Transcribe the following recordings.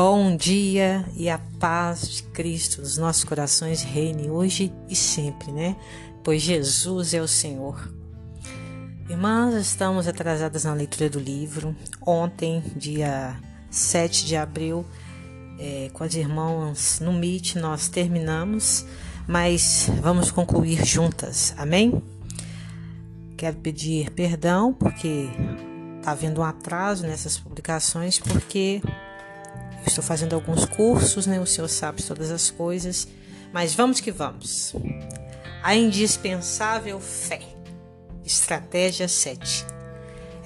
Bom dia e a paz de Cristo nos nossos corações reine hoje e sempre, né? Pois Jesus é o Senhor. Irmãs, estamos atrasadas na leitura do livro. Ontem, dia 7 de abril, é, com as irmãs no Meet, nós terminamos, mas vamos concluir juntas, amém? Quero pedir perdão porque está havendo um atraso nessas publicações, porque estou fazendo alguns cursos, né? O Senhor sabe todas as coisas, mas vamos que vamos. A indispensável fé. Estratégia 7.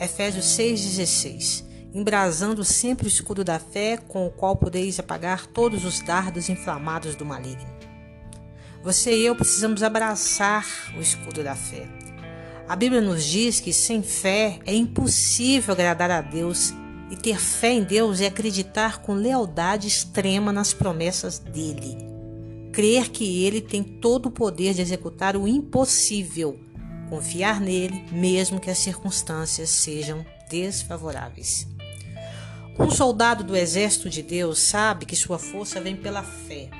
Efésios 6:16. Embrasando sempre o escudo da fé, com o qual podeis apagar todos os dardos inflamados do maligno. Você e eu precisamos abraçar o escudo da fé. A Bíblia nos diz que sem fé é impossível agradar a Deus e ter fé em Deus é acreditar com lealdade extrema nas promessas dele. Crer que ele tem todo o poder de executar o impossível. Confiar nele, mesmo que as circunstâncias sejam desfavoráveis. Um soldado do exército de Deus sabe que sua força vem pela fé.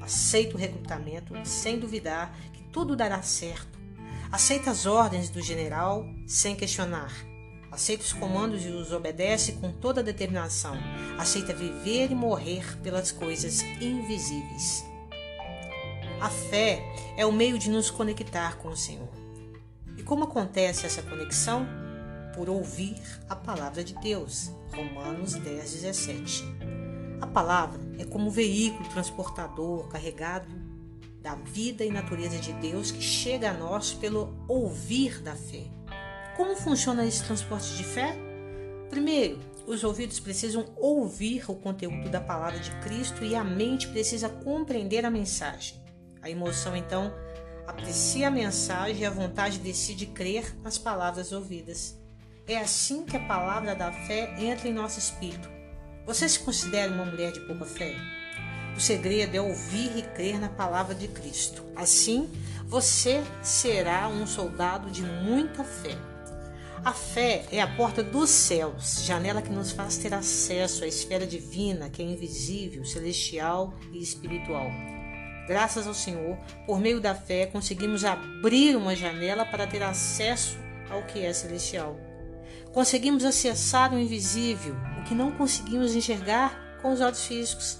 Aceita o recrutamento sem duvidar que tudo dará certo. Aceita as ordens do general sem questionar Aceita os comandos e os obedece com toda determinação. Aceita viver e morrer pelas coisas invisíveis. A fé é o meio de nos conectar com o Senhor. E como acontece essa conexão? Por ouvir a palavra de Deus. Romanos 10, 17. A palavra é como um veículo transportador carregado da vida e natureza de Deus que chega a nós pelo ouvir da fé. Como funciona esse transporte de fé? Primeiro, os ouvidos precisam ouvir o conteúdo da palavra de Cristo e a mente precisa compreender a mensagem. A emoção, então, aprecia a mensagem e a vontade decide crer nas palavras ouvidas. É assim que a palavra da fé entra em nosso espírito. Você se considera uma mulher de pouca fé? O segredo é ouvir e crer na palavra de Cristo. Assim, você será um soldado de muita fé. A fé é a porta dos céus, janela que nos faz ter acesso à esfera divina, que é invisível, celestial e espiritual. Graças ao Senhor, por meio da fé, conseguimos abrir uma janela para ter acesso ao que é celestial. Conseguimos acessar o invisível, o que não conseguimos enxergar com os olhos físicos.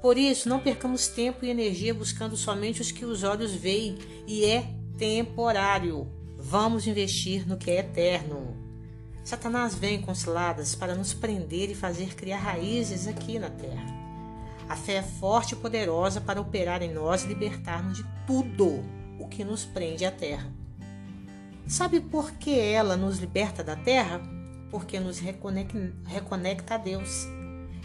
Por isso, não percamos tempo e energia buscando somente os que os olhos veem e é temporário. Vamos investir no que é eterno. Satanás vem com ciladas para nos prender e fazer criar raízes aqui na terra. A fé é forte e poderosa para operar em nós e libertar-nos de tudo o que nos prende à terra. Sabe por que ela nos liberta da terra? Porque nos reconecta a Deus.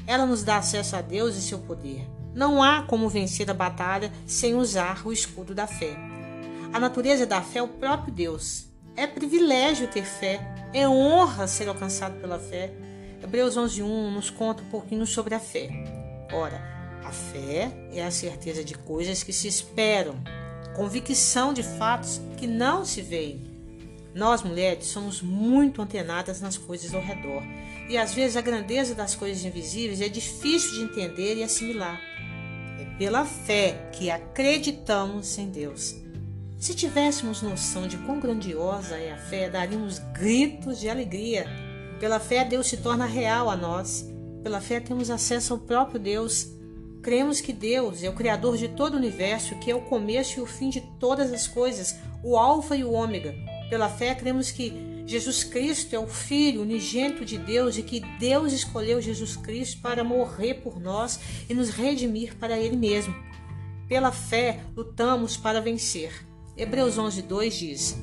Ela nos dá acesso a Deus e seu poder. Não há como vencer a batalha sem usar o escudo da fé. A natureza da fé é o próprio Deus. É privilégio ter fé, é honra ser alcançado pela fé. Hebreus 11:1 nos conta um pouquinho sobre a fé. Ora, a fé é a certeza de coisas que se esperam, convicção de fatos que não se veem. Nós, mulheres, somos muito antenadas nas coisas ao redor, e às vezes a grandeza das coisas invisíveis é difícil de entender e assimilar. É pela fé que acreditamos em Deus. Se tivéssemos noção de quão grandiosa é a fé, daríamos gritos de alegria. Pela fé, Deus se torna real a nós. Pela fé, temos acesso ao próprio Deus. Cremos que Deus é o Criador de todo o universo, que é o começo e o fim de todas as coisas, o Alfa e o Ômega. Pela fé, cremos que Jesus Cristo é o Filho unigênito de Deus e que Deus escolheu Jesus Cristo para morrer por nós e nos redimir para Ele mesmo. Pela fé, lutamos para vencer. Hebreus 11, 2 diz: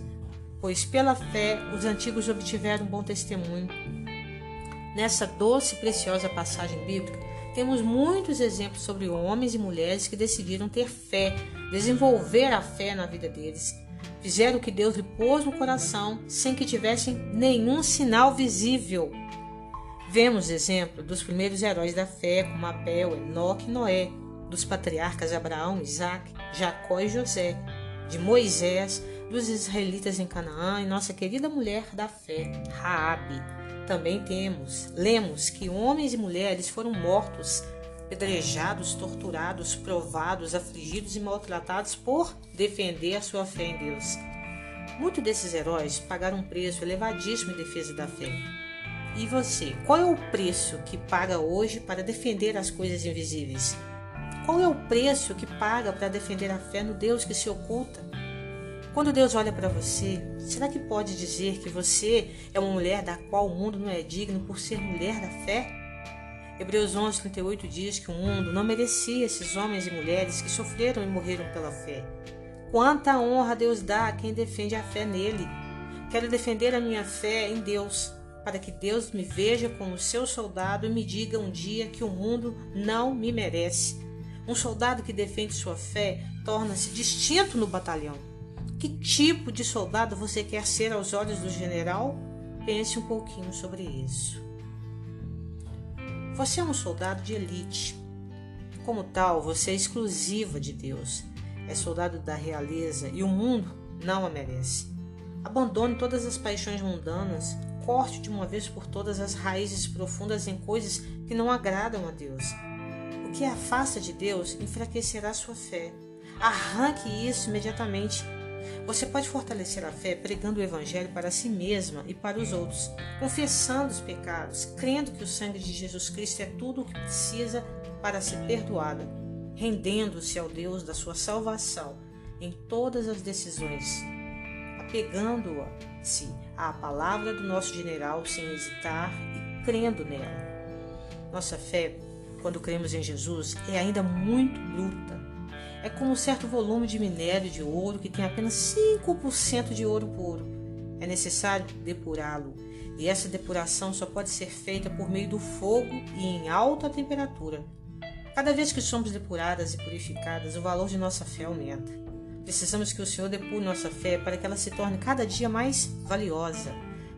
Pois pela fé os antigos obtiveram bom testemunho. Nessa doce e preciosa passagem bíblica, temos muitos exemplos sobre homens e mulheres que decidiram ter fé, desenvolver a fé na vida deles. Fizeram o que Deus lhe pôs no coração sem que tivessem nenhum sinal visível. Vemos exemplo dos primeiros heróis da fé, como Abel, Enoque e Noé, dos patriarcas Abraão, Isaac, Jacó e José, de Moisés, dos israelitas em Canaã e nossa querida mulher da fé, Raabe. Também temos, lemos que homens e mulheres foram mortos pedrejados, torturados, provados, afligidos e maltratados por defender a sua fé em Deus. Muitos desses heróis pagaram um preço elevadíssimo em defesa da fé. E você, qual é o preço que paga hoje para defender as coisas invisíveis? Qual é o preço que paga para defender a fé no Deus que se oculta? Quando Deus olha para você, será que pode dizer que você é uma mulher da qual o mundo não é digno por ser mulher da fé? Hebreus 11, 38 diz que o mundo não merecia esses homens e mulheres que sofreram e morreram pela fé. Quanta honra Deus dá a quem defende a fé nele. Quero defender a minha fé em Deus, para que Deus me veja como seu soldado e me diga um dia que o mundo não me merece. Um soldado que defende sua fé torna-se distinto no batalhão. Que tipo de soldado você quer ser aos olhos do general? Pense um pouquinho sobre isso. Você é um soldado de elite. Como tal, você é exclusiva de Deus. É soldado da realeza e o mundo não a merece. Abandone todas as paixões mundanas, corte de uma vez por todas as raízes profundas em coisas que não agradam a Deus. O que afasta de Deus enfraquecerá sua fé. Arranque isso imediatamente você pode fortalecer a fé pregando o Evangelho para si mesma e para os outros, confessando os pecados, crendo que o sangue de Jesus Cristo é tudo o que precisa para ser perdoada, rendendo-se ao Deus da sua salvação em todas as decisões, apegando-se à palavra do nosso general sem hesitar e crendo nela. Nossa fé, quando cremos em Jesus, é ainda muito bruta é como um certo volume de minério de ouro que tem apenas 5% de ouro puro. É necessário depurá-lo, e essa depuração só pode ser feita por meio do fogo e em alta temperatura. Cada vez que somos depuradas e purificadas, o valor de nossa fé aumenta. Precisamos que o Senhor depure nossa fé para que ela se torne cada dia mais valiosa.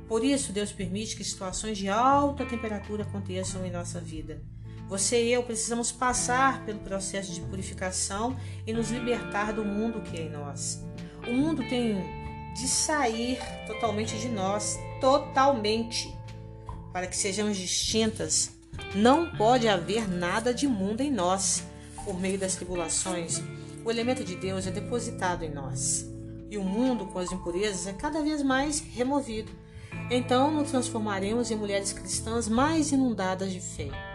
Por isso, Deus permite que situações de alta temperatura aconteçam em nossa vida você e eu precisamos passar pelo processo de purificação e nos libertar do mundo que é em nós. O mundo tem de sair totalmente de nós, totalmente, para que sejamos distintas. Não pode haver nada de mundo em nós. Por meio das tribulações, o elemento de Deus é depositado em nós. E o mundo com as impurezas é cada vez mais removido. Então nos transformaremos em mulheres cristãs mais inundadas de fé.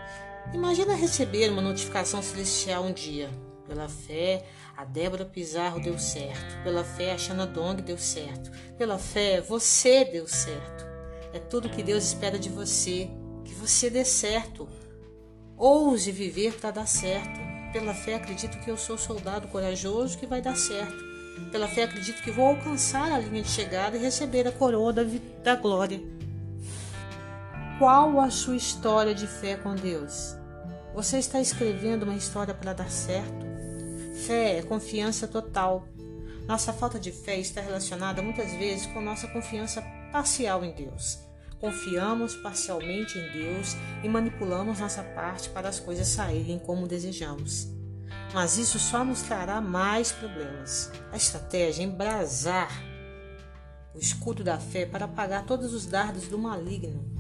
Imagina receber uma notificação celestial um dia. Pela fé, a Débora Pizarro deu certo. Pela fé, a Shana Dong deu certo. Pela fé, você deu certo. É tudo que Deus espera de você, que você dê certo. Ouse viver para dar certo. Pela fé, acredito que eu sou soldado corajoso que vai dar certo. Pela fé, acredito que vou alcançar a linha de chegada e receber a coroa da, da glória. Qual a sua história de fé com Deus? Você está escrevendo uma história para dar certo? Fé é confiança total. Nossa falta de fé está relacionada muitas vezes com nossa confiança parcial em Deus. Confiamos parcialmente em Deus e manipulamos nossa parte para as coisas saírem como desejamos. Mas isso só nos trará mais problemas. A estratégia é embrasar o escudo da fé para apagar todos os dardos do maligno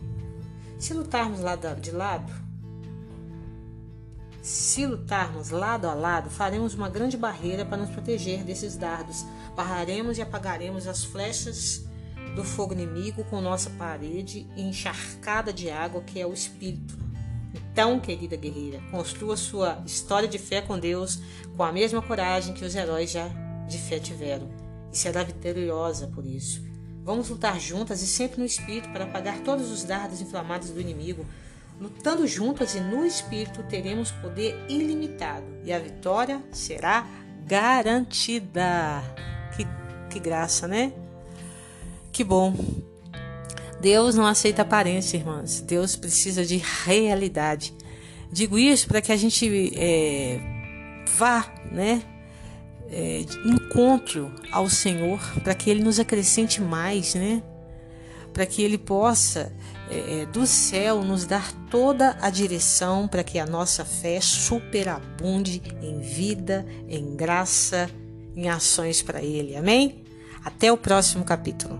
se lutarmos de lado, se lutarmos lado a lado, faremos uma grande barreira para nos proteger desses dardos. Barraremos e apagaremos as flechas do fogo inimigo com nossa parede encharcada de água que é o Espírito. Então, querida guerreira, construa sua história de fé com Deus com a mesma coragem que os heróis já de fé tiveram e será vitoriosa por isso. Vamos lutar juntas e sempre no espírito para apagar todos os dardos inflamados do inimigo. Lutando juntas e no espírito teremos poder ilimitado e a vitória será garantida. Que, que graça, né? Que bom. Deus não aceita aparência, irmãs. Deus precisa de realidade. Digo isso para que a gente é, vá, né? é, encontro ao Senhor, para que Ele nos acrescente mais, né? Para que Ele possa, é, é, do céu, nos dar toda a direção para que a nossa fé superabunde em vida, em graça, em ações para Ele. Amém? Até o próximo capítulo.